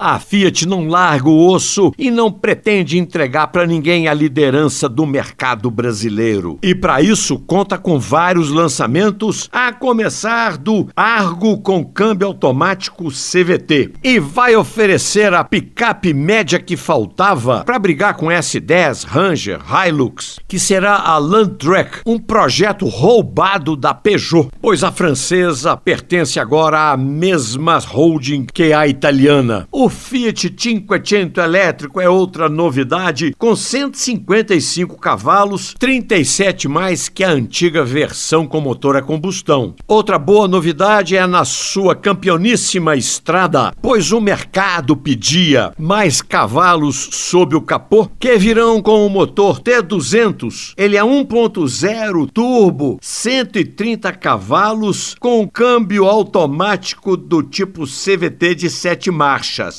A Fiat não larga o osso e não pretende entregar para ninguém a liderança do mercado brasileiro. E para isso conta com vários lançamentos, a começar do Argo com câmbio automático CVT. E vai oferecer a picape média que faltava para brigar com S10, Ranger, Hilux, que será a Landtrek, um projeto roubado da Peugeot, pois a francesa pertence agora à mesma holding que a italiana. O Fiat Cinquecento elétrico é outra novidade, com 155 cavalos, 37 mais que a antiga versão com motor a combustão. Outra boa novidade é na sua campeoníssima estrada, pois o mercado pedia mais cavalos sob o capô, que virão com o motor T200. Ele é 1.0 turbo, 130 cavalos, com câmbio automático do tipo CVT de sete marchas.